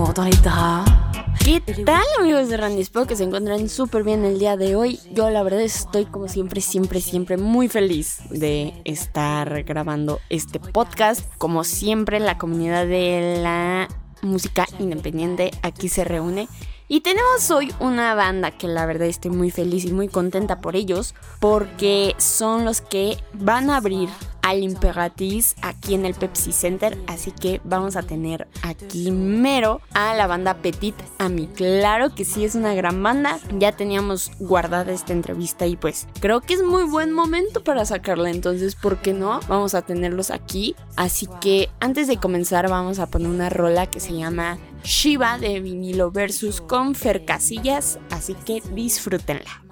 L'amour dans. ¿Qué tal amigos de Randy? Espero que se encuentren súper bien el día de hoy. Yo la verdad estoy como siempre, siempre, siempre muy feliz de estar grabando este podcast. Como siempre, la comunidad de la música independiente aquí se reúne. Y tenemos hoy una banda que la verdad estoy muy feliz y muy contenta por ellos, porque son los que van a abrir al Imperatriz aquí en el Pepsi Center. Así que vamos a tener aquí mero a la banda Petit Ami. Claro que sí es una gran banda. Ya teníamos guardada esta entrevista y pues creo que es muy buen momento para sacarla. Entonces, ¿por qué no? Vamos a tenerlos aquí. Así que antes de comenzar vamos a poner una rola que se llama Shiva de vinilo versus con Fer Casillas. Así que disfrútenla.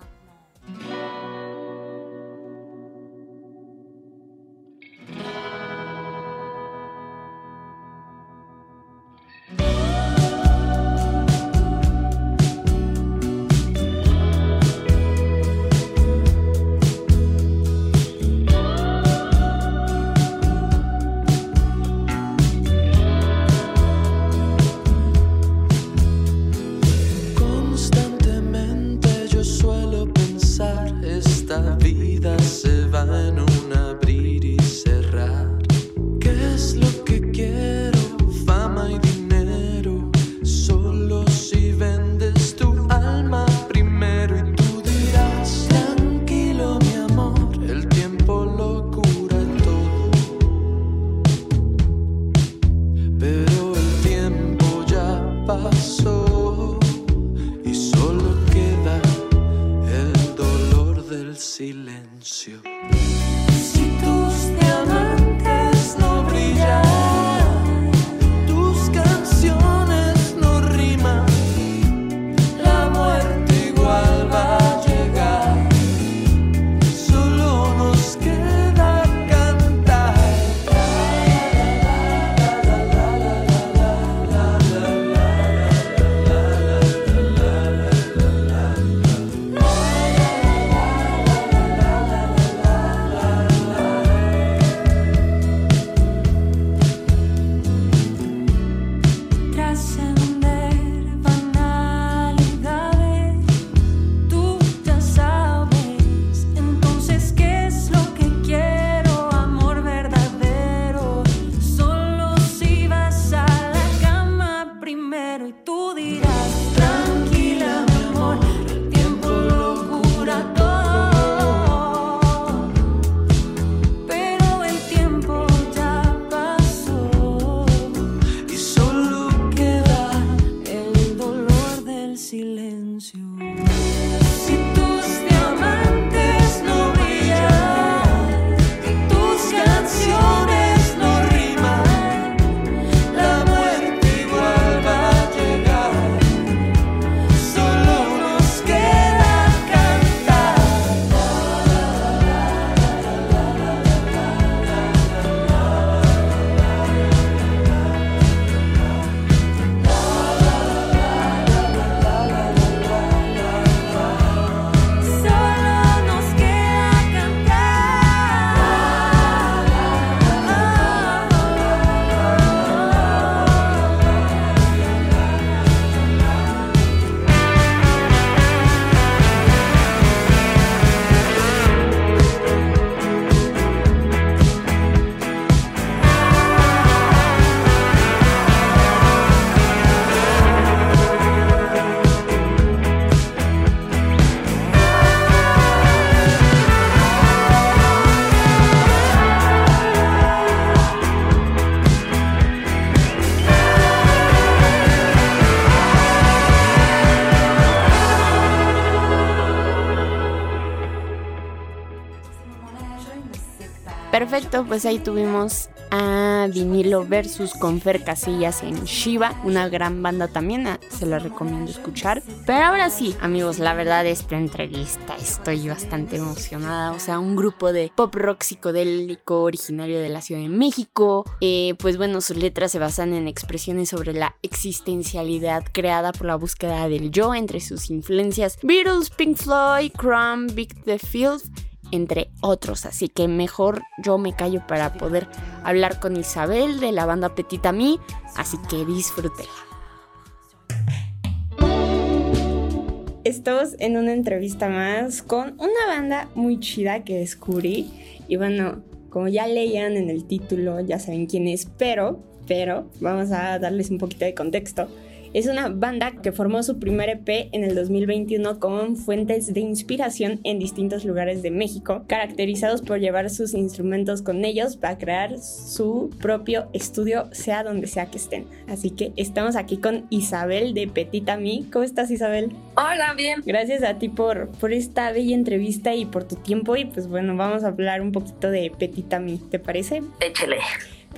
Pues ahí tuvimos a Vinilo versus Confer Casillas en Shiva, una gran banda también, ah, se la recomiendo escuchar. Pero ahora sí, amigos, la verdad esta entrevista estoy bastante emocionada, o sea, un grupo de pop rock psicodélico originario de la Ciudad de México, eh, pues bueno, sus letras se basan en expresiones sobre la existencialidad creada por la búsqueda del yo entre sus influencias Beatles, Pink Floyd, Crumb, Big The Field entre otros. Así que mejor yo me callo para poder hablar con Isabel de la banda Petita Mi. Así que disfrútela. Estamos en una entrevista más con una banda muy chida que descubrí. Y bueno, como ya leían en el título, ya saben quién es, pero, pero, vamos a darles un poquito de contexto. Es una banda que formó su primer EP en el 2021 con fuentes de inspiración en distintos lugares de México, caracterizados por llevar sus instrumentos con ellos para crear su propio estudio, sea donde sea que estén. Así que estamos aquí con Isabel de Petita Mi. ¿Cómo estás, Isabel? Hola, bien. Gracias a ti por, por esta bella entrevista y por tu tiempo. Y pues bueno, vamos a hablar un poquito de Petita Mi, ¿te parece? Échale.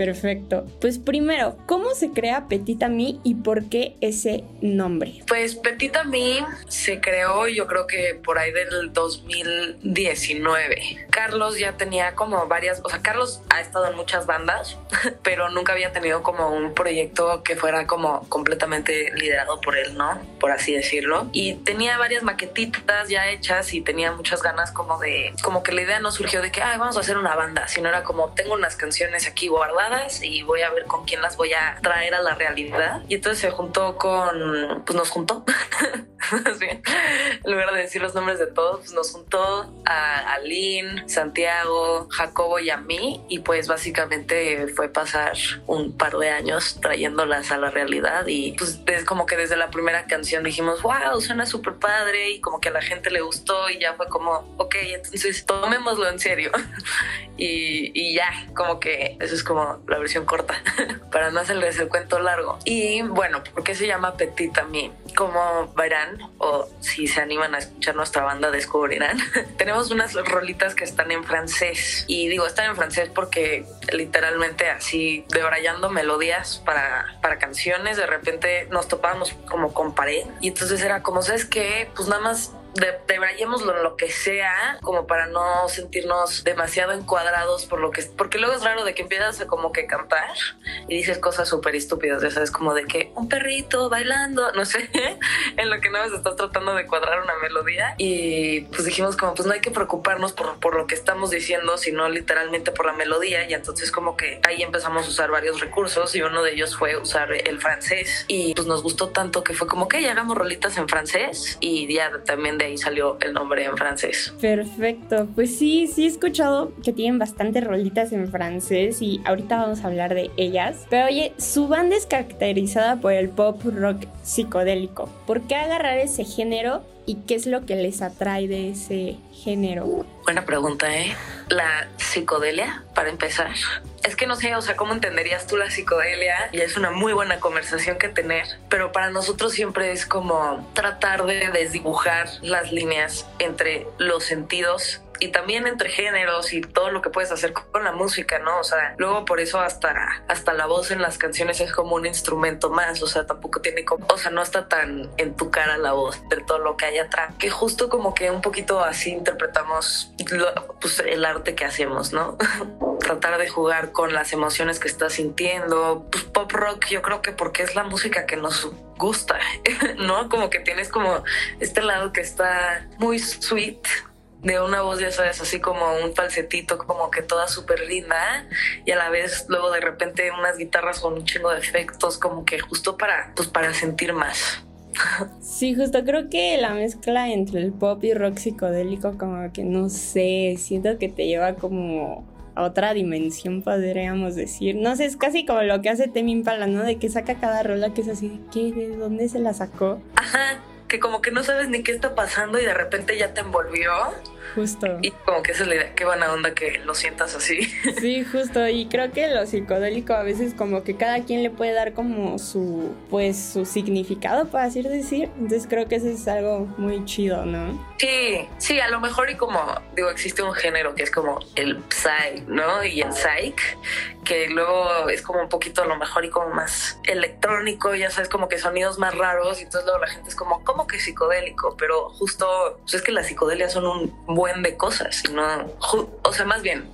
Perfecto. Pues primero, ¿cómo se crea Petita Mi y por qué ese nombre? Pues Petita Mi se creó yo creo que por ahí del 2019. Carlos ya tenía como varias, o sea, Carlos ha estado en muchas bandas, pero nunca había tenido como un proyecto que fuera como completamente liderado por él, ¿no? Por así decirlo. Y tenía varias maquetitas ya hechas y tenía muchas ganas como de, como que la idea no surgió de que, ay, vamos a hacer una banda, sino era como, tengo unas canciones aquí guardadas y voy a ver con quién las voy a traer a la realidad. Y entonces se juntó con, pues nos juntó, en lugar de decir los nombres de todos, pues nos juntó a Aline, Santiago, Jacobo y a mí. Y pues básicamente fue pasar un par de años trayéndolas a la realidad. Y pues es como que desde la primera canción dijimos, wow, suena súper padre y como que a la gente le gustó y ya fue como, ok, entonces tomémoslo en serio. y, y ya, como que eso es como la versión corta, para no hacerles el cuento largo. Y bueno, ¿por qué se llama Petit a mí? Como verán, o si se animan a escuchar nuestra banda, descubrirán, tenemos unas rolitas que están en francés. Y digo, están en francés porque literalmente así, debrayando melodías para, para canciones, de repente nos topábamos como con pared. Y entonces era como, ¿sabes qué? Pues nada más de, debrayémoslo lo que sea, como para no sentirnos demasiado encuadrados por lo que... Porque luego es raro de que empiezas a como que cantar y dices cosas súper estúpidas, ya sabes, como de que un perrito bailando, no sé, en lo que no más estás tratando de cuadrar una melodía. Y pues dijimos como, pues no hay que preocuparnos por, por lo que estamos diciendo, sino literalmente por la melodía. Y entonces como que ahí empezamos a usar varios recursos y uno de ellos fue usar el francés. Y pues nos gustó tanto que fue como que ya hagamos rolitas en francés y ya también de ahí salió el nombre en francés. Perfecto, pues sí, sí he escuchado que tienen bastantes rolitas en francés y ahorita vamos a hablar de ellas. Pero oye, su banda es caracterizada por el pop rock psicodélico. ¿Por qué agarrar ese género y qué es lo que les atrae de ese género? Buena pregunta, ¿eh? La psicodelia, para empezar. Es que no sé, o sea, ¿cómo entenderías tú la psicodelia? Y es una muy buena conversación que tener, pero para nosotros siempre es como tratar de desdibujar las líneas entre los sentidos y también entre géneros y todo lo que puedes hacer con la música, ¿no? O sea, luego por eso hasta, hasta la voz en las canciones es como un instrumento más, o sea, tampoco tiene como, o sea, no está tan en tu cara la voz de todo lo que hay atrás, que justo como que un poquito así interpretamos pues, el arte que hacemos, ¿no? Tratar de jugar con las emociones que estás sintiendo, pues pop rock yo creo que porque es la música que nos gusta, ¿no? Como que tienes como este lado que está muy sweet, de una voz, ya sabes, así como un falsetito, como que toda súper linda, y a la vez luego de repente unas guitarras con un chingo de efectos, como que justo para, pues para sentir más. Sí, justo creo que la mezcla entre el pop y rock psicodélico, como que no sé, siento que te lleva como a otra dimensión, podríamos decir. No sé, es casi como lo que hace Temi Impala, ¿no? De que saca cada rola que es así, ¿qué? ¿De dónde se la sacó? Ajá, que como que no sabes ni qué está pasando y de repente ya te envolvió. Justo. Y como que esa es la idea, qué buena onda que lo sientas así. Sí, justo. Y creo que lo psicodélico a veces como que cada quien le puede dar como su, pues, su significado, para así decir. Entonces creo que eso es algo muy chido, ¿no? Sí, sí, a lo mejor y como, digo, existe un género que es como el psy, ¿no? Y el psych, que luego es como un poquito a lo mejor y como más electrónico, ya sabes, como que sonidos más raros. Y entonces luego la gente es como, ¿cómo que psicodélico? Pero justo, pues es que las psicodelias son un buen de cosas, no, o sea, más bien,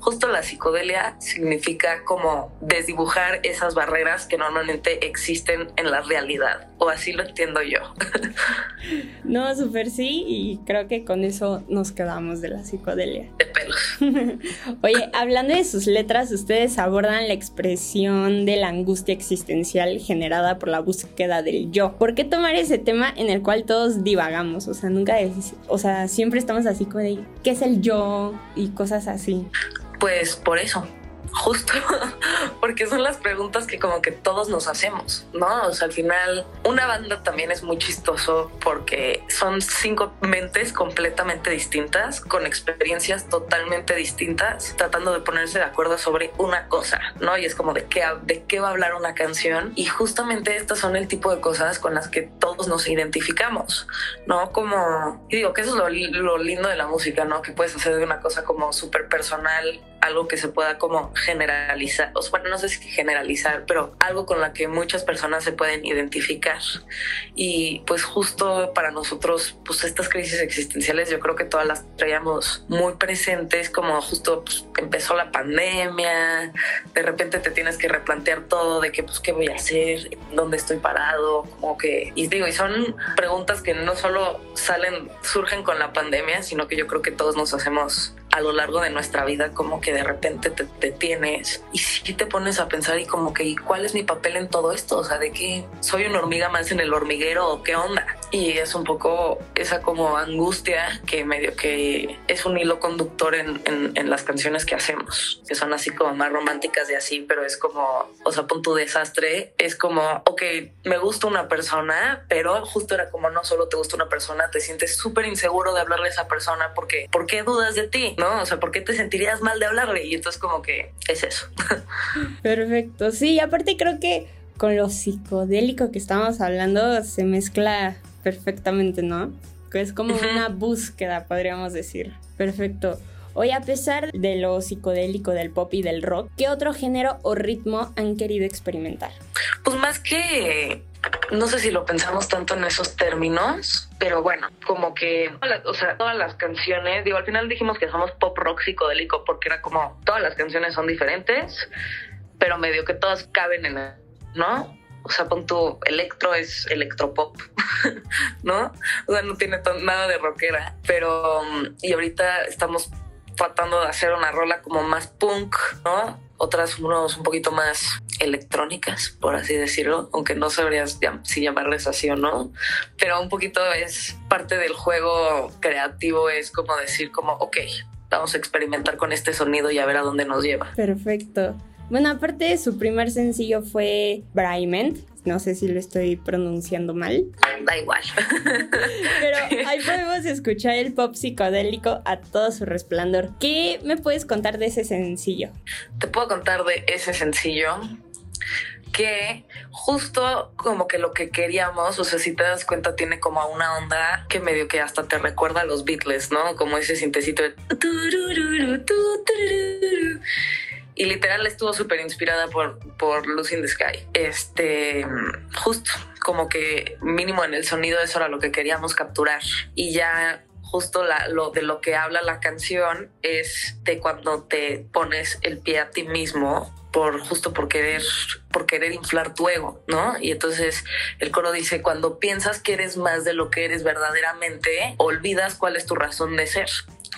Justo la psicodelia significa como desdibujar esas barreras que normalmente existen en la realidad, o así lo entiendo yo. No, súper sí, y creo que con eso nos quedamos de la psicodelia. De pelos. Oye, hablando de sus letras, ustedes abordan la expresión de la angustia existencial generada por la búsqueda del yo. ¿Por qué tomar ese tema en el cual todos divagamos? O sea, nunca es, o sea, siempre estamos así como de, ¿qué es el yo? Y cosas así. Pues por eso, justo porque son las preguntas que como que todos nos hacemos, ¿no? O sea, al final una banda también es muy chistoso porque son cinco mentes completamente distintas, con experiencias totalmente distintas, tratando de ponerse de acuerdo sobre una cosa, ¿no? Y es como de qué, de qué va a hablar una canción y justamente estas son el tipo de cosas con las que todos nos identificamos, ¿no? Como, y digo que eso es lo, lo lindo de la música, ¿no? Que puedes hacer de una cosa como súper personal algo que se pueda como generalizar, o bueno, no sé si generalizar, pero algo con la que muchas personas se pueden identificar. Y pues justo para nosotros, pues estas crisis existenciales yo creo que todas las traíamos muy presentes, como justo pues, empezó la pandemia, de repente te tienes que replantear todo de que pues qué voy a hacer, dónde estoy parado, como que, y digo, y son preguntas que no solo salen, surgen con la pandemia, sino que yo creo que todos nos hacemos a lo largo de nuestra vida como que de repente te detienes y si te pones a pensar y como que ¿y cuál es mi papel en todo esto? O sea, de que soy una hormiga más en el hormiguero o qué onda. Y es un poco esa como angustia que medio que es un hilo conductor en, en, las canciones que hacemos, que son así como más románticas y así, pero es como, o sea, pon tu desastre, es como, ok, me gusta una persona, pero justo era como no solo te gusta una persona, te sientes súper inseguro de hablarle a esa persona porque, ¿por qué dudas de ti? ¿No? O sea, ¿por qué te sentirías mal de hablarle? Y entonces como que es eso. Perfecto, sí, aparte creo que con lo psicodélico que estamos hablando se mezcla perfectamente, ¿no? Que es como una búsqueda, podríamos decir. Perfecto. Hoy, a pesar de lo psicodélico del pop y del rock, ¿qué otro género o ritmo han querido experimentar? Pues más que no sé si lo pensamos tanto en esos términos, pero bueno, como que, o sea, todas las canciones, digo, al final dijimos que somos pop rock psicodélico porque era como, todas las canciones son diferentes, pero medio que todas caben en, el, ¿no? O sea, pon tu electro es electropop, ¿no? O sea, no tiene nada de rockera, pero, y ahorita estamos tratando de hacer una rola como más punk, ¿no? Otras unos un poquito más electrónicas, por así decirlo, aunque no sabrías si llamarles así o no, pero un poquito es parte del juego creativo, es como decir como, ok, vamos a experimentar con este sonido y a ver a dónde nos lleva. Perfecto. Bueno, aparte su primer sencillo fue Briment, no sé si lo estoy pronunciando mal. Da igual. Pero ahí podemos escuchar el pop psicodélico a todo su resplandor. ¿Qué me puedes contar de ese sencillo? Te puedo contar de ese sencillo que justo como que lo que queríamos, o sea, si te das cuenta, tiene como una onda que medio que hasta te recuerda a los Beatles, ¿no? Como ese sintecito de y literal estuvo súper inspirada por, por Lucy in the Sky. Este, justo como que mínimo en el sonido eso era lo que queríamos capturar. Y ya justo lo de lo que habla la canción es de cuando te pones el pie a ti mismo por justo por querer por querer inflar tu ego, ¿no? Y entonces el coro dice, cuando piensas que eres más de lo que eres verdaderamente, olvidas cuál es tu razón de ser.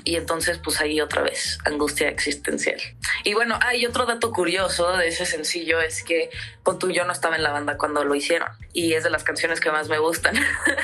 Y entonces, pues ahí otra vez, angustia existencial. Y bueno, hay otro dato curioso de ese sencillo es que Pontu yo no estaba en la banda cuando lo hicieron y es de las canciones que más me gustan.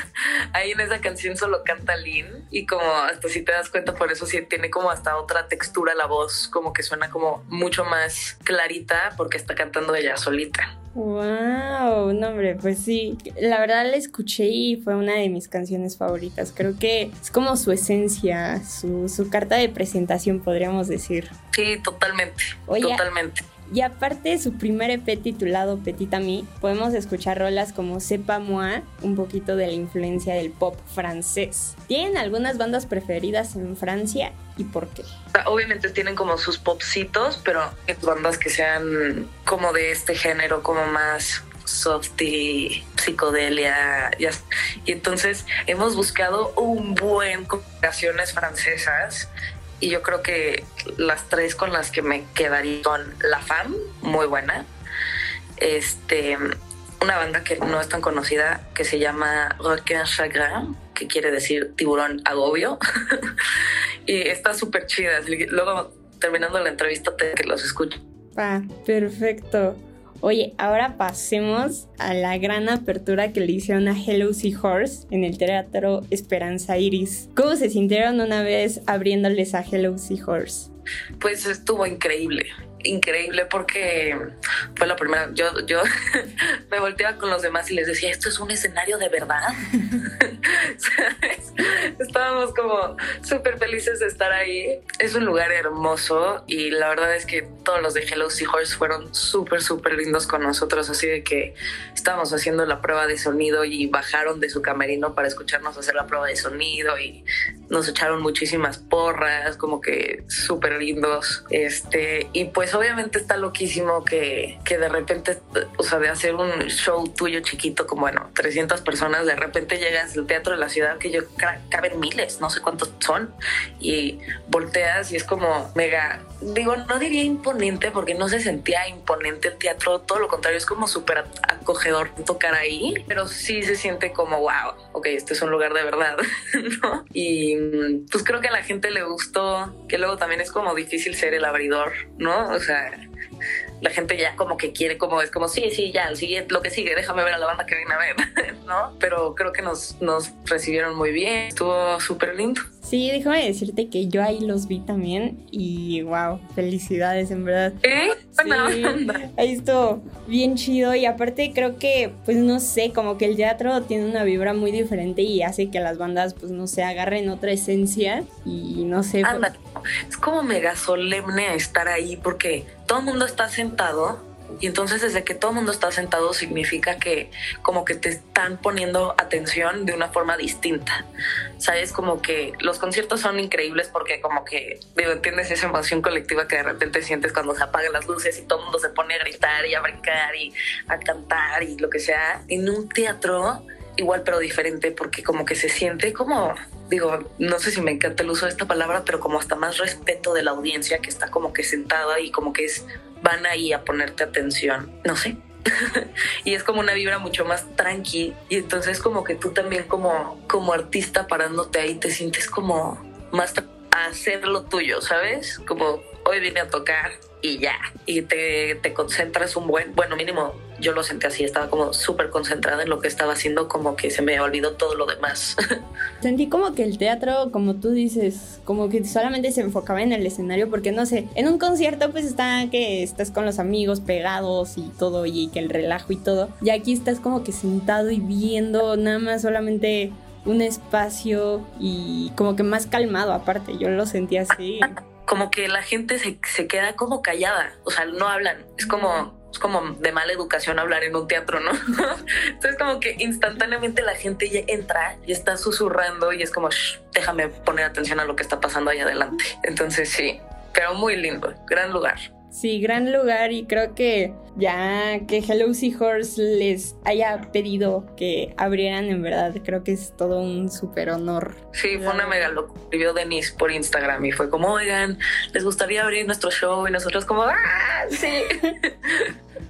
ahí en esa canción solo canta Lynn y como hasta si te das cuenta, por eso sí tiene como hasta otra textura la voz, como que suena como mucho más clarita porque está cantando ella solita. Wow, no hombre, pues sí, la verdad la escuché y fue una de mis canciones favoritas. Creo que es como su esencia, su, su carta de presentación, podríamos decir. Sí, totalmente, totalmente. Y aparte de su primer EP titulado Petit Ami, podemos escuchar rolas como Sepa Moi, un poquito de la influencia del pop francés. ¿Tienen algunas bandas preferidas en Francia y por qué? Obviamente tienen como sus popsitos, pero bandas que sean como de este género, como más softy, psicodelia. Y entonces hemos buscado un buen canciones francesas y yo creo que las tres con las que me quedaría son La Fam, muy buena. Este, una banda que no es tan conocida que se llama Requin Chagrin, que quiere decir tiburón agobio. y está súper chida. Luego, terminando la entrevista, te que los escucho. Ah, perfecto. Oye, ahora pasemos a la gran apertura que le hicieron a Hello Horse en el Teatro Esperanza Iris. ¿Cómo se sintieron una vez abriéndoles a Hello Horse? Pues estuvo increíble increíble porque fue la primera. Yo, yo me volteaba con los demás y les decía, esto es un escenario de verdad. Estábamos como súper felices de estar ahí. Es un lugar hermoso y la verdad es que todos los de Hello Seahorse fueron súper, súper lindos con nosotros. Así de que estábamos haciendo la prueba de sonido y bajaron de su camerino para escucharnos hacer la prueba de sonido y nos echaron muchísimas porras, como que súper lindos. Este, y pues obviamente está loquísimo que, que de repente, o sea, de hacer un show tuyo chiquito, como bueno, 300 personas, de repente llegas al teatro de la ciudad que yo caben miles, no sé cuántos son, y volteas y es como mega, digo, no diría imponente porque no se sentía imponente el teatro, todo lo contrario, es como súper acogedor tocar ahí, pero sí se siente como, wow, ok, este es un lugar de verdad, ¿no? Y pues creo que a la gente le gustó, que luego también es como difícil ser el abridor, ¿no? O sea, la gente ya como que quiere, como es como, sí, sí, ya, siguiente, lo que sigue, déjame ver a la banda que viene a ver, ¿no? Pero creo que nos, nos recibieron muy bien, estuvo súper lindo. Sí, déjame decirte que yo ahí los vi también y wow, felicidades en verdad. ¿Eh? Sí, ahí estuvo bien chido y aparte creo que, pues no sé, como que el teatro tiene una vibra muy diferente y hace que las bandas, pues no sé, agarren otra esencia y no sé. Anda, es como mega solemne estar ahí porque todo el mundo está sentado y entonces desde que todo el mundo está sentado significa que como que te están poniendo atención de una forma distinta. Sabes, como que los conciertos son increíbles porque como que, digo, entiendes esa emoción colectiva que de repente sientes cuando se apagan las luces y todo el mundo se pone a gritar y a brincar y a cantar y lo que sea. En un teatro igual pero diferente porque como que se siente como digo, no sé si me encanta el uso de esta palabra, pero como hasta más respeto de la audiencia que está como que sentada y como que es, van ahí a ponerte atención, no sé. y es como una vibra mucho más tranqui y entonces como que tú también como, como artista parándote ahí te sientes como más a hacer lo tuyo, ¿sabes? Como hoy vine a tocar y ya, y te, te concentras un buen, bueno, mínimo yo lo sentí así, estaba como súper concentrada en lo que estaba haciendo, como que se me olvidó todo lo demás. Sentí como que el teatro, como tú dices, como que solamente se enfocaba en el escenario, porque no sé, en un concierto pues está que estás con los amigos pegados y todo, y que el relajo y todo, y aquí estás como que sentado y viendo nada más solamente un espacio y como que más calmado aparte, yo lo sentí así. Como que la gente se, se queda como callada, o sea, no hablan, es como es como de mala educación hablar en un teatro, ¿no? Entonces como que instantáneamente la gente ya entra y está susurrando y es como, déjame poner atención a lo que está pasando ahí adelante. Entonces sí, pero muy lindo, gran lugar. Sí, gran lugar y creo que ya que Hello Seahorse les haya pedido que abrieran, en verdad, creo que es todo un súper honor. Sí, fue una mega locura. Escribió Denise por Instagram y fue como, oigan, ¿les gustaría abrir nuestro show? Y nosotros como, ¡ah! Sí.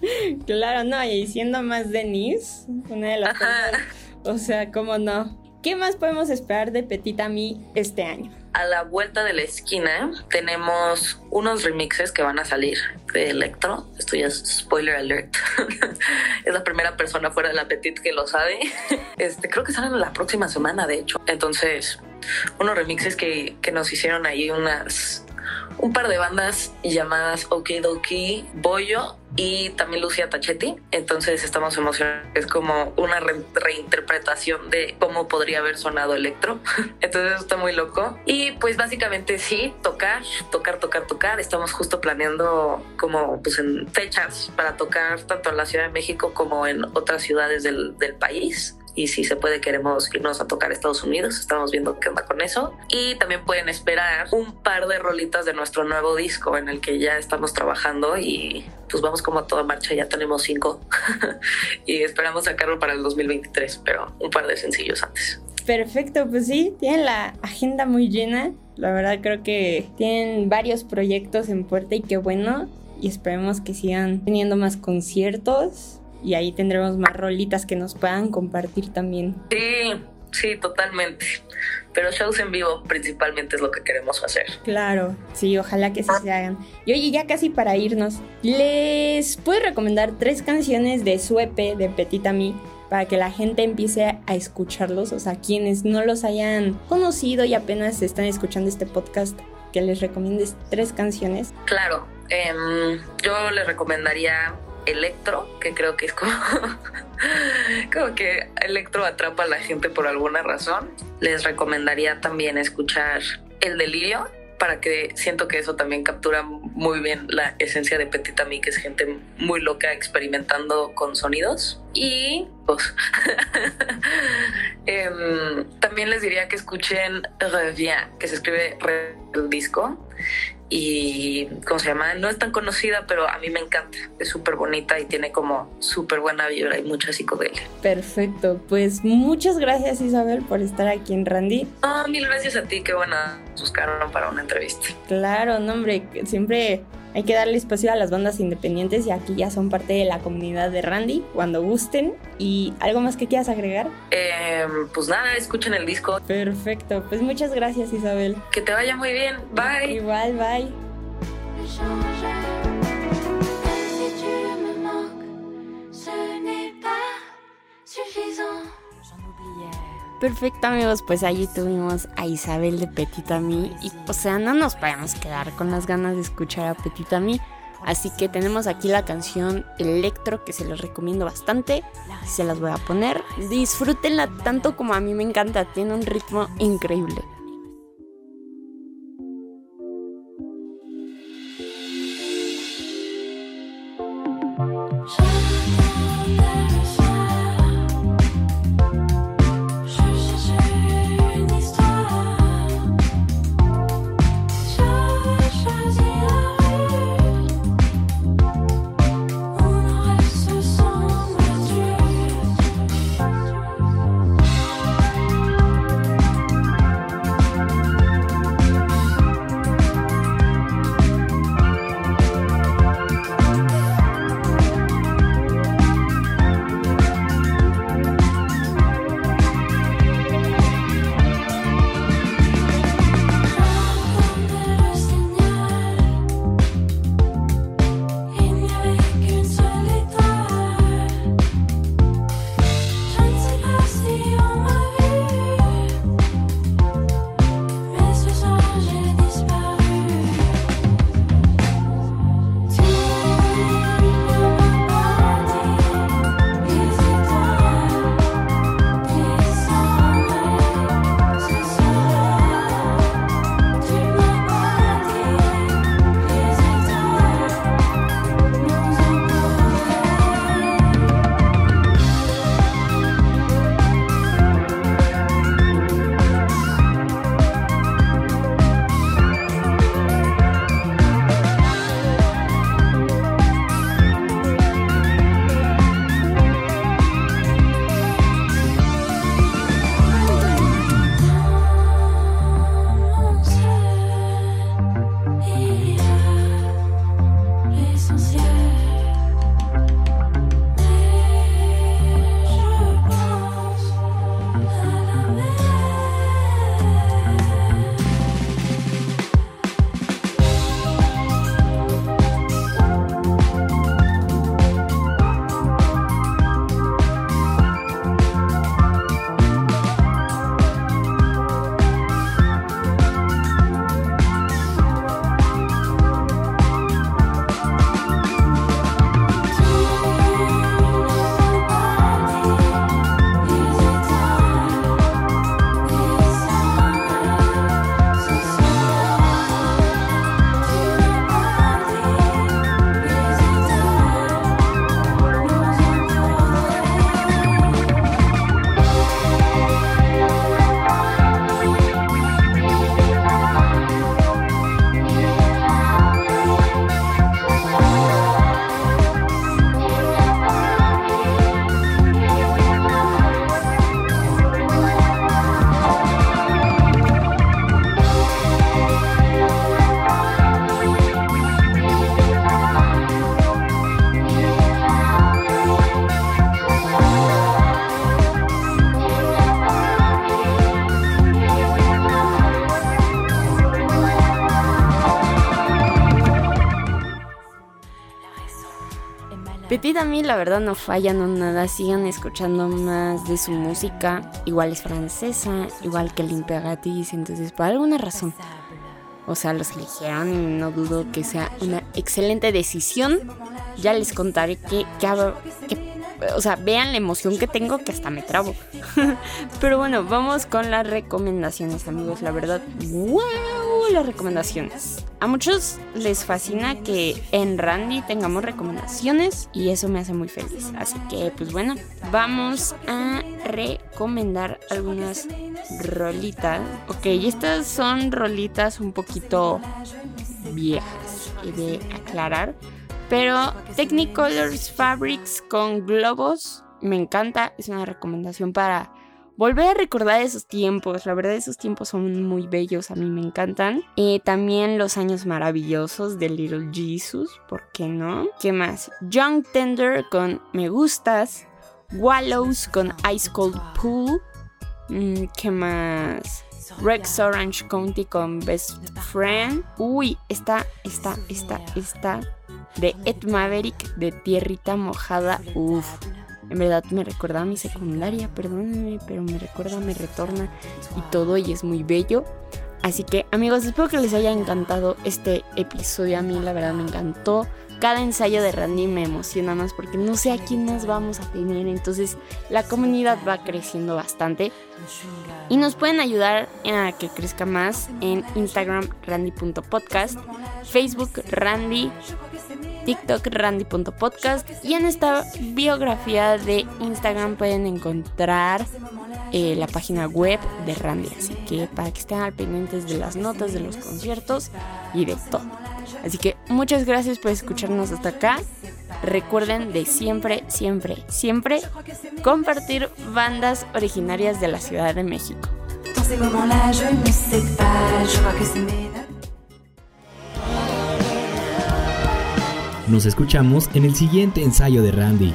claro, no, y siendo más Denise, una de las cosas, o sea, ¿cómo no? ¿Qué más podemos esperar de Petit Ami este año? A la vuelta de la esquina tenemos unos remixes que van a salir de Electro. Esto ya es spoiler alert. es la primera persona fuera de la Petit que lo sabe. Este, creo que salen la próxima semana, de hecho. Entonces, unos remixes que, que nos hicieron ahí unas un par de bandas llamadas Okidoki Boyo y también Lucia Tachetti. Entonces estamos emocionados. Es como una reinterpretación de cómo podría haber sonado Electro. Entonces está muy loco. Y pues básicamente sí, tocar, tocar, tocar, tocar. Estamos justo planeando como pues en fechas para tocar tanto en la Ciudad de México como en otras ciudades del, del país y si se puede queremos irnos a tocar a Estados Unidos. Estamos viendo qué onda con eso. Y también pueden esperar un par de rolitas de nuestro nuevo disco en el que ya estamos trabajando y pues vamos como a toda marcha, ya tenemos cinco y esperamos sacarlo para el 2023, pero un par de sencillos antes. Perfecto, pues sí, tienen la agenda muy llena. La verdad creo que tienen varios proyectos en puerta y qué bueno. Y esperemos que sigan teniendo más conciertos y ahí tendremos más rolitas que nos puedan compartir también. Sí, sí, totalmente. Pero shows en vivo principalmente es lo que queremos hacer. Claro, sí, ojalá que sí se hagan. Y oye, ya casi para irnos, ¿les puedo recomendar tres canciones de su EP de Petit Ami para que la gente empiece a escucharlos? O sea, quienes no los hayan conocido y apenas están escuchando este podcast, que les recomiendes tres canciones. Claro, em, yo les recomendaría Electro, que creo que es como, que Electro atrapa a la gente por alguna razón. Les recomendaría también escuchar El Delirio, para que siento que eso también captura muy bien la esencia de Petit Ami, que es gente muy loca experimentando con sonidos. Y pues, em, también les diría que escuchen Revient, que se escribe el disco y ¿cómo se llama? No es tan conocida, pero a mí me encanta. Es súper bonita y tiene como súper buena vibra y mucha psicodelia. Perfecto, pues muchas gracias Isabel por estar aquí en Randy. Ah, mil gracias a ti, qué buena buscaron para una entrevista. Claro, no hombre, siempre hay que darle espacio a las bandas independientes y aquí ya son parte de la comunidad de Randy cuando gusten. ¿Y algo más que quieras agregar? Em, pues nada, escuchen el disco. Perfecto, pues muchas gracias Isabel. Que te vaya muy bien, bye. Igual, bye. Perfecto amigos, pues allí tuvimos a Isabel de Petit Ami y o sea, no nos podemos quedar con las ganas de escuchar a Petit Ami. Así que tenemos aquí la canción Electro que se los recomiendo bastante. Se las voy a poner. Disfrútenla tanto como a mí me encanta. Tiene un ritmo increíble. Petit a mí la verdad no falla, no nada, sigan escuchando más de su música, igual es francesa, igual que Limpegatis, entonces por alguna razón. O sea, los eligieron y no dudo que sea una excelente decisión. Ya les contaré que, que, o sea, vean la emoción que tengo que hasta me trabo. Pero bueno, vamos con las recomendaciones, amigos. La verdad, wow, las recomendaciones. A muchos les fascina que en Randy tengamos recomendaciones y eso me hace muy feliz. Así que, pues bueno, vamos a recomendar algunas rolitas. Ok, estas son rolitas un poquito viejas, y de aclarar. Pero Technicolors Fabrics con globos me encanta. Es una recomendación para volver a recordar esos tiempos. La verdad, esos tiempos son muy bellos. A mí me encantan. Y también los años maravillosos de Little Jesus. ¿Por qué no? ¿Qué más? Young Tender con Me Gustas. Wallows con Ice Cold Pool. Mm, ¿Qué más? Rex Orange County con Best Friend. Uy, esta, esta, esta, esta de Ed Maverick de Tierrita Mojada. Uf, en verdad me recuerda a mi secundaria, perdónenme, pero me recuerda, me retorna y todo y es muy bello. Así que amigos, espero que les haya encantado este episodio. A mí la verdad me encantó. Cada ensayo de Randy me emociona más porque no sé a quién más vamos a tener. Entonces la comunidad va creciendo bastante. Y nos pueden ayudar a que crezca más en Instagram randy.podcast, Facebook randy TikTok randy.podcast y en esta biografía de Instagram pueden encontrar eh, la página web de Randy. Así que para que estén al pendientes de las notas de los conciertos y de todo. Así que muchas gracias por escucharnos hasta acá. Recuerden de siempre, siempre, siempre compartir bandas originarias de la Ciudad de México. Nos escuchamos en el siguiente ensayo de Randy.